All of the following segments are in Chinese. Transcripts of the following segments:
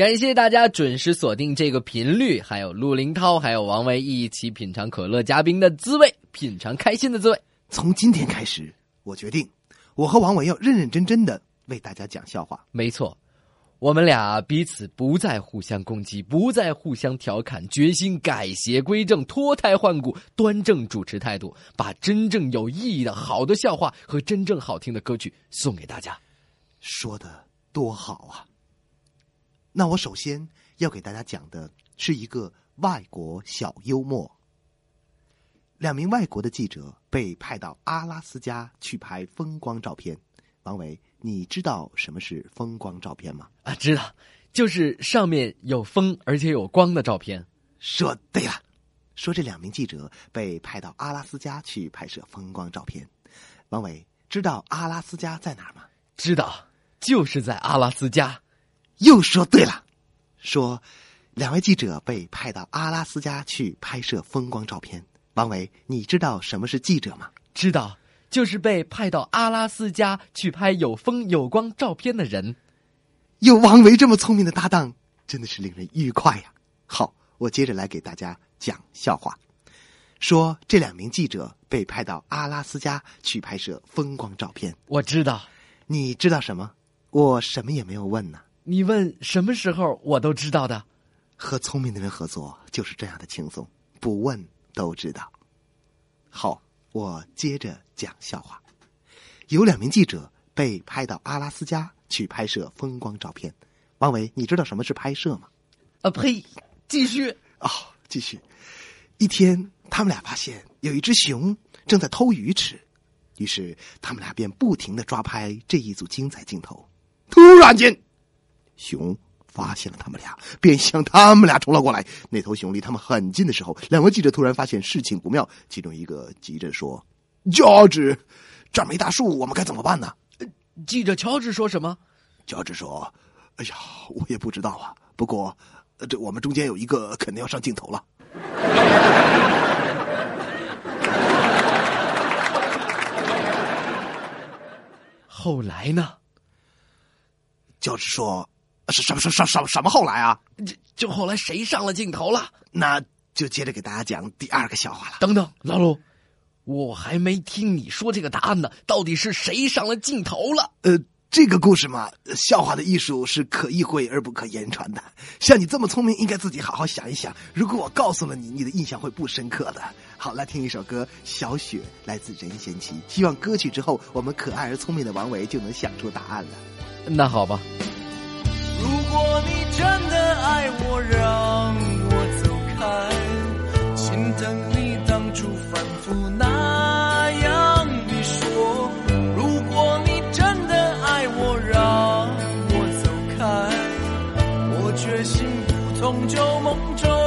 感谢大家准时锁定这个频率，还有陆林涛，还有王维一起品尝可乐加冰的滋味，品尝开心的滋味。从今天开始，我决定，我和王维要认认真真的为大家讲笑话。没错。我们俩彼此不再互相攻击，不再互相调侃，决心改邪归正，脱胎换骨，端正主持态度，把真正有意义的好的笑话和真正好听的歌曲送给大家。说的多好啊！那我首先要给大家讲的是一个外国小幽默。两名外国的记者被派到阿拉斯加去拍风光照片。王伟，你知道什么是风光照片吗？啊，知道，就是上面有风而且有光的照片。说对了，说这两名记者被派到阿拉斯加去拍摄风光照片。王伟，知道阿拉斯加在哪儿吗？知道，就是在阿拉斯加。又说对了，说两位记者被派到阿拉斯加去拍摄风光照片。王维，你知道什么是记者吗？知道。就是被派到阿拉斯加去拍有风有光照片的人，有王维这么聪明的搭档，真的是令人愉快呀！好，我接着来给大家讲笑话，说这两名记者被派到阿拉斯加去拍摄风光照片。我知道，你知道什么？我什么也没有问呢。你问什么时候，我都知道的。和聪明的人合作就是这样的轻松，不问都知道。好。我接着讲笑话，有两名记者被派到阿拉斯加去拍摄风光照片。王伟，你知道什么是拍摄吗？啊呸！继续哦，继续。一天，他们俩发现有一只熊正在偷鱼吃，于是他们俩便不停的抓拍这一组精彩镜头。突然间，熊。发现了他们俩，便向他们俩冲了过来。那头熊离他们很近的时候，两位记者突然发现事情不妙。其中一个急着说：“乔治，这儿没大树，我们该怎么办呢？”记者乔治说什么？乔治说：“哎呀，我也不知道啊。不过，这我们中间有一个肯定要上镜头了。” 后来呢？乔治说。什什什什什什么后来啊？就就后来谁上了镜头了？那就接着给大家讲第二个笑话了。等等，老陆，我还没听你说这个答案呢。到底是谁上了镜头了？呃，这个故事嘛，笑话的艺术是可意会而不可言传的。像你这么聪明，应该自己好好想一想。如果我告诉了你，你的印象会不深刻的。好，来听一首歌，《小雪》来自任贤齐。希望歌曲之后，我们可爱而聪明的王维就能想出答案了。那好吧。如果你真的爱我，让我走开，心疼你当初反复那样的说。如果你真的爱我，让我走开，我决心不从旧梦中。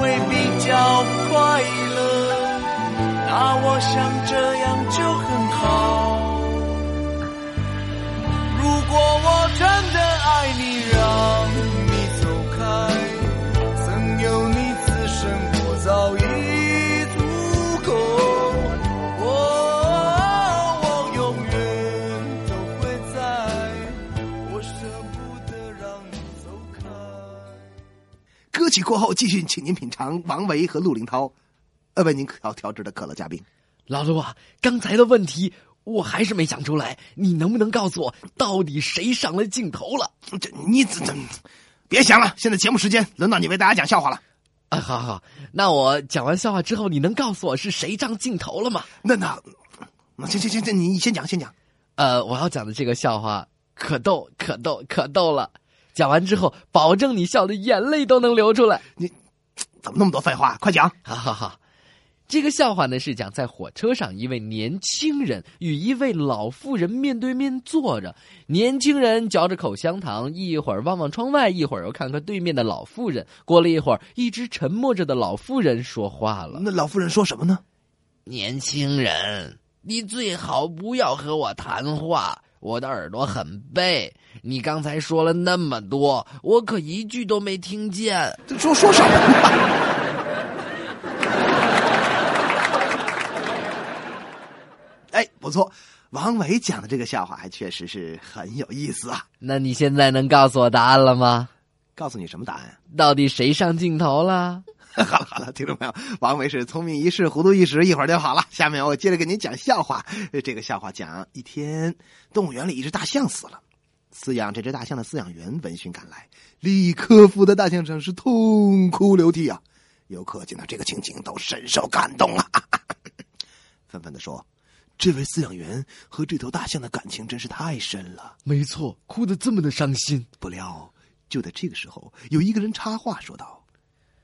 会比较快乐。那我想这样就很好。如果我真的曲过后，继续请您品尝王维和陆林涛，呃，为您调调制的可乐嘉宾。老陆啊，刚才的问题我还是没想出来，你能不能告诉我，到底谁上了镜头了？这你怎怎？别想了，现在节目时间，轮到你为大家讲笑话了。啊，好好，那我讲完笑话之后，你能告诉我是谁上镜头了吗？那那那行行行，这你先讲先讲。呃，我要讲的这个笑话可逗可逗可逗了，讲完之后，保证你笑的眼泪都能流出来。你怎么那么多废话？快讲！好好好，这个笑话呢是讲在火车上，一位年轻人与一位老妇人面对面坐着，年轻人嚼着口香糖，一会儿望望窗外，一会儿又看看对面的老妇人。过了一会儿，一直沉默着的老妇人说话了那老妇人说什么呢？：“年轻人，你最好不要和我谈话。”我的耳朵很背，你刚才说了那么多，我可一句都没听见。这说说什么？哎，不错，王伟讲的这个笑话还确实是很有意思啊。那你现在能告诉我答案了吗？告诉你什么答案？到底谁上镜头了？好 了好了，听众朋友，王维是聪明一世，糊涂一时，一会儿就好了。下面我接着给您讲笑话。呃这个笑话讲一天，动物园里一只大象死了，饲养这只大象的饲养员闻讯赶来，立刻伏在大象上是痛哭流涕啊！游客见到这个情景都深受感动啊，纷纷的说：“这位饲养员和这头大象的感情真是太深了。”没错，哭得这么的伤心。不料，就在这个时候，有一个人插话说道：“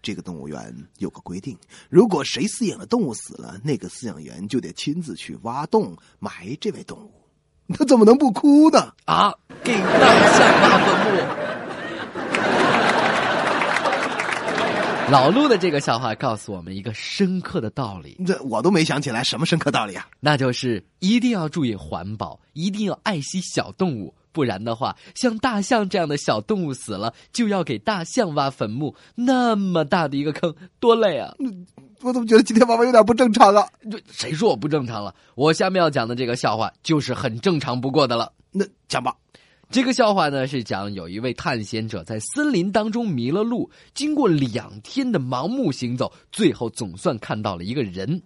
这个动物园有个规定，如果谁饲养的动物死了，那个饲养员就得亲自去挖洞埋这位动物。他怎么能不哭呢？啊，给大象挖坟墓。老陆的这个笑话告诉我们一个深刻的道理，这我都没想起来什么深刻道理啊！那就是一定要注意环保，一定要爱惜小动物，不然的话，像大象这样的小动物死了，就要给大象挖坟墓，那么大的一个坑，多累啊！我怎么觉得今天王文有点不正常啊？这谁说我不正常了？我下面要讲的这个笑话就是很正常不过的了。那讲吧，这个笑话呢是讲有一位探险者在森林当中迷了路，经过两天的盲目行走，最后总算看到了一个人。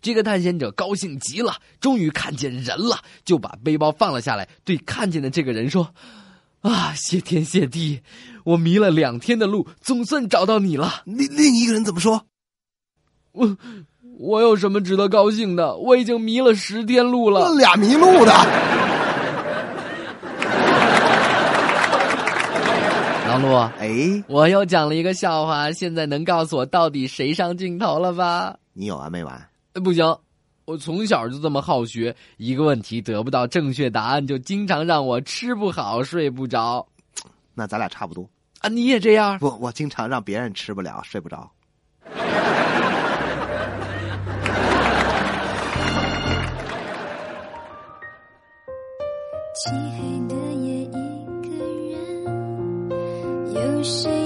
这个探险者高兴极了，终于看见人了，就把背包放了下来，对看见的这个人说：“啊，谢天谢地，我迷了两天的路，总算找到你了。另另一个人怎么说？我我有什么值得高兴的？我已经迷了十天路了。”那俩迷路的，老陆，哎，我又讲了一个笑话，现在能告诉我到底谁上镜头了吧？你有完没完？呃不行，我从小就这么好学，一个问题得不到正确答案，就经常让我吃不好睡不着那咱俩差不多。啊！你也这样？我，我经常让别人吃不了，睡不着。漆 黑有谁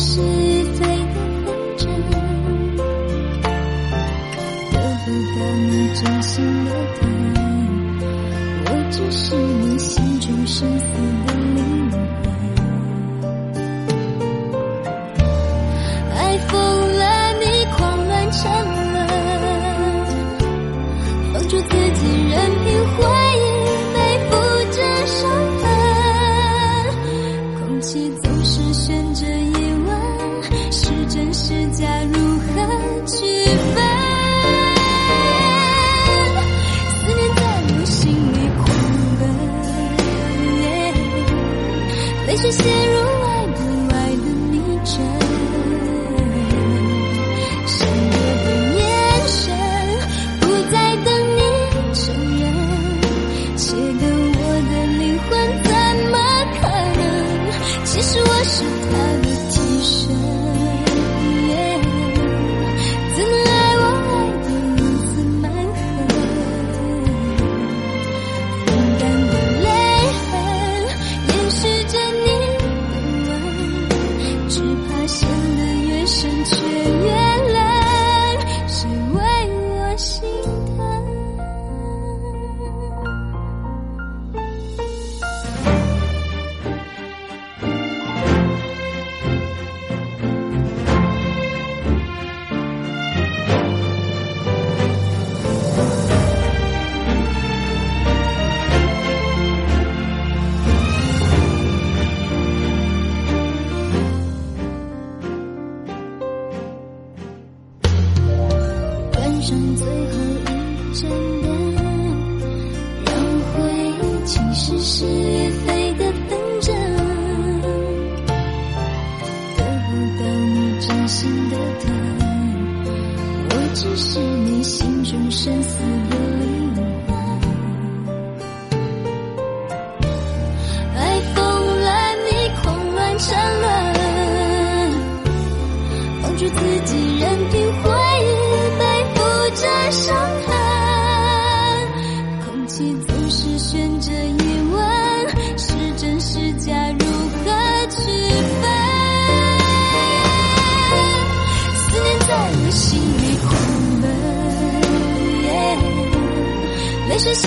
so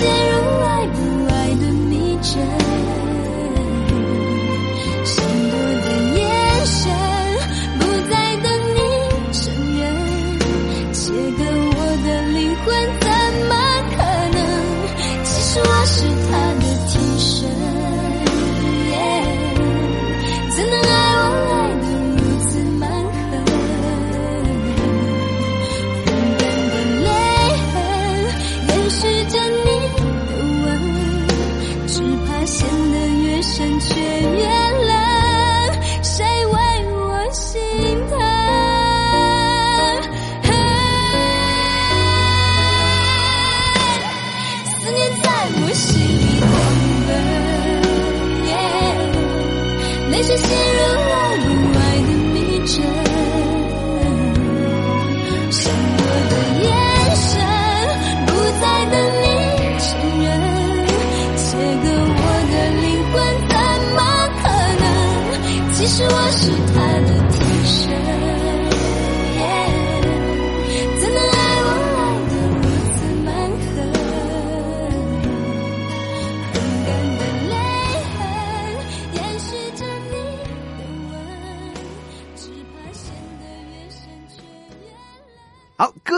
there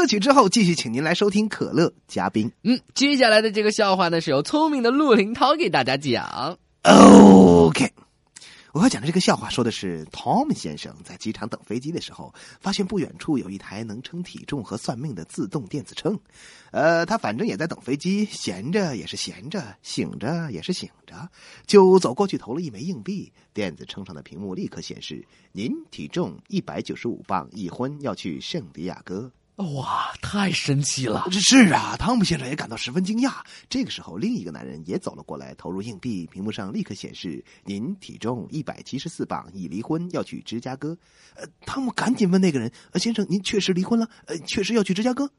歌曲之后继续，请您来收听可乐嘉宾。嗯，接下来的这个笑话呢，是由聪明的陆林涛给大家讲。OK，我要讲的这个笑话说的是，Tom 先生在机场等飞机的时候，发现不远处有一台能称体重和算命的自动电子秤。呃，他反正也在等飞机，闲着也是闲着，醒着也是醒着，就走过去投了一枚硬币。电子秤上的屏幕立刻显示：您体重一百九十五磅，已婚，要去圣地亚哥。哇，太神奇了！这是啊，汤姆先生也感到十分惊讶。这个时候，另一个男人也走了过来，投入硬币，屏幕上立刻显示：“您体重一百七十四磅，已离婚，要去芝加哥。”呃，汤姆赶紧问那个人：“呃，先生，您确实离婚了？呃，确实要去芝加哥？”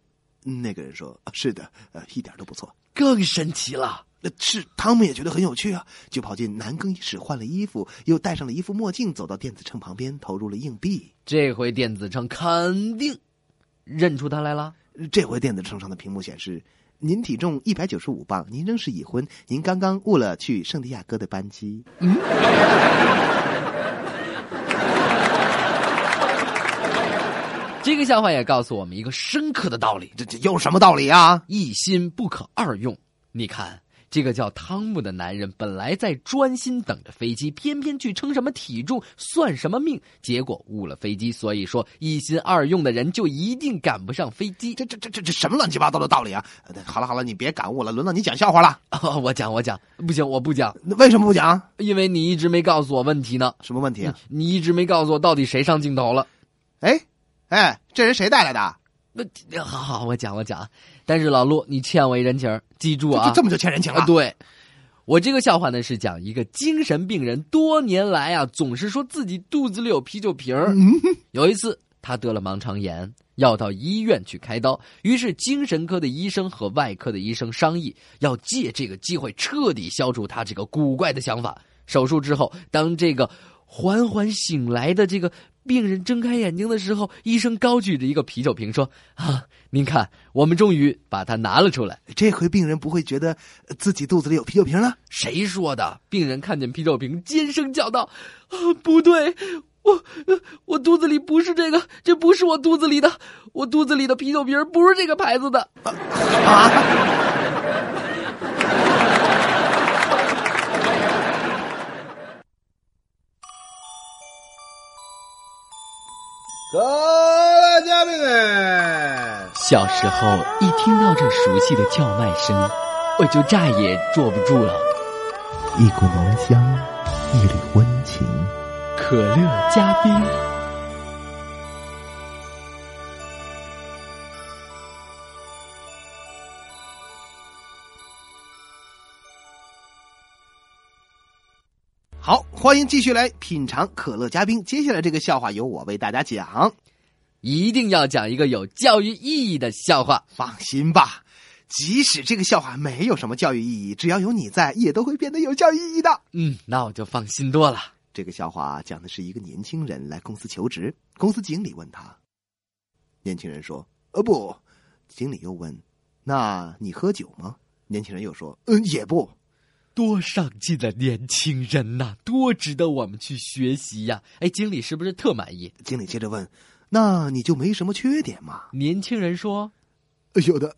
那个人说：“啊是的，呃，一点都不错。更神奇了。那是汤姆也觉得很有趣啊，就跑进男更衣室换了衣服，又戴上了一副墨镜，走到电子秤旁边，投入了硬币。这回电子秤肯定认出他来了。这回电子秤上的屏幕显示，您体重一百九十五磅，您仍是已婚，您刚刚误了去圣地亚哥的班机。嗯这个笑话也告诉我们一个深刻的道理：这这有什么道理啊？一心不可二用。你看，这个叫汤姆的男人本来在专心等着飞机，偏偏去称什么体重、算什么命，结果误了飞机。所以说，一心二用的人就一定赶不上飞机。这这这这这什么乱七八糟的道理啊？呃好了好了，你别感悟了，轮到你讲笑话了。哦，我讲，我讲，不行，我不讲，为什么不讲？因为你一直没告诉我问题呢。什么问题啊？你一直没告诉我到底谁上镜头了。哎哎，这人谁带来的？那好好，我讲我讲。但是老陆，你欠我一人情，记住啊！这这么就欠人情了？啊，对，我这个笑话呢是讲一个精神病人多年来啊总是说自己肚子里有啤酒瓶儿。嗯，有一次他得了盲肠炎，要到医院去开刀，于是精神科的医生和外科的医生商议，要借这个机会彻底消除他这个古怪的想法。手术之后，当这个缓缓醒来的这个病人睁开眼睛的时候，医生高举着一个啤酒瓶说：“啊，您看，我们终于把它拿了出来。这回病人不会觉得呃自己肚子里有啤酒瓶了？”谁说的？病人看见啤酒瓶，尖声叫道：“啊，不对，我呃我肚子里不是这个，这不是我肚子里的，我肚子里的啤酒瓶不是这个牌子的。”各位嘉宾们，小时候一听到这熟悉的叫卖声，我就再也坐不住了。一股浓香，一缕温情。可乐加冰，好，欢迎继续来品尝可乐嘉宾。接下来这个笑话由我为大家讲。一定要讲一个有教育意义的笑话。放心吧，即使这个笑话没有什么教育意义，只要有你在，也都会变得有教育意义的。嗯，那我就放心多了。这个笑话讲的是一个年轻人来公司求职，公司经理问他，年轻人说：“呃不。”经理又问：“那你喝酒吗？”年轻人又说：“嗯，也不。”多上进的年轻人呐、多值得我们去学习呀！哎，经理是不是特满意？经理接着问：“那你就没什么缺点吗年轻人说呃有的，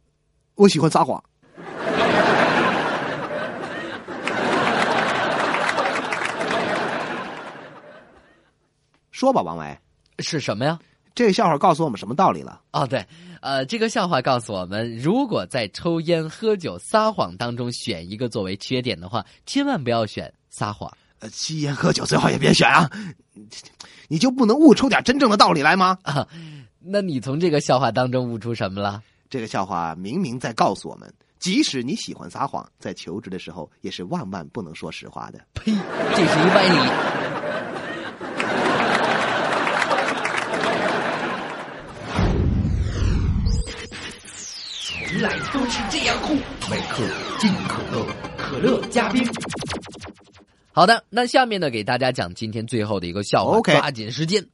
我喜欢撒谎。说吧，王维，：“是什么呀？”这个笑话告诉我们什么道理了？哦，对，呃，这个笑话告诉我们，如果在抽烟、喝酒、撒谎当中选一个作为缺点的话，千万不要选撒谎。呃，吸烟喝酒最好也别选啊！你就不能悟出点真正的道理来吗？啊，那你从这个笑话当中悟出什么了？这个笑话明明在告诉我们，即使你喜欢撒谎，在求职的时候也是万万不能说实话的。呸，这是一歪理。从来都是这样酷，每克金可乐，可乐加冰。好的，那下面呢，给大家讲今天最后的一个笑话 OK 抓紧时间。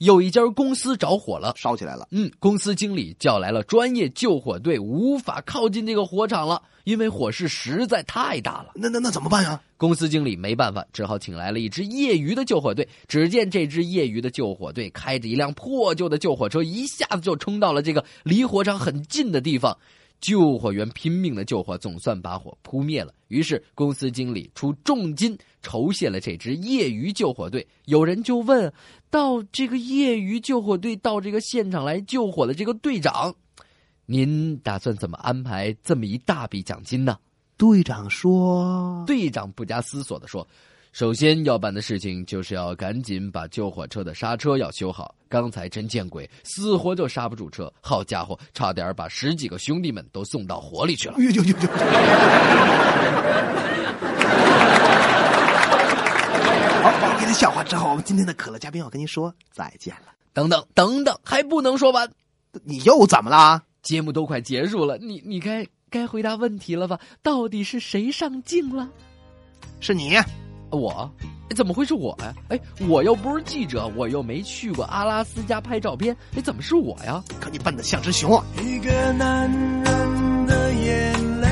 有一家公司着火了，烧起来了，嗯，公司经理叫来了专业救火队，无法靠近这个火场了，因为火势实在太大了。那那那怎么办呀？公司经理没办法，只好请来了一支业余的救火队。只见这支业余的救火队开着一辆破旧的救火车，一下子就冲到了这个离火场很近的地方。救火员拼命的救火，总算把火扑灭了。于是公司经理出重金酬谢了这支业余救火队。有人就问到这个业余救火队到这个现场来救火的这个队长，您打算怎么安排这么一大笔奖金呢？队长说队长不加思索的说：“首先要办的事情就是要赶紧把救火车的刹车要修好。刚才真见鬼，死活就刹不住车，好家伙，差点把十几个兄弟们都送到火里去了。哟哟哟哟！好，王爷的笑话之后，我们今天的可乐嘉宾要跟您说再见了。等等等等，还不能说完，你又怎么啦？节目都快结束了，你你该该回答问题了吧？到底是谁上镜了？是你，我？哎怎么会是我呀？哎，我又不是记者，我又没去过阿拉斯加拍照片，哎，怎么是我呀？可你笨的像只熊啊！一个男人的眼泪，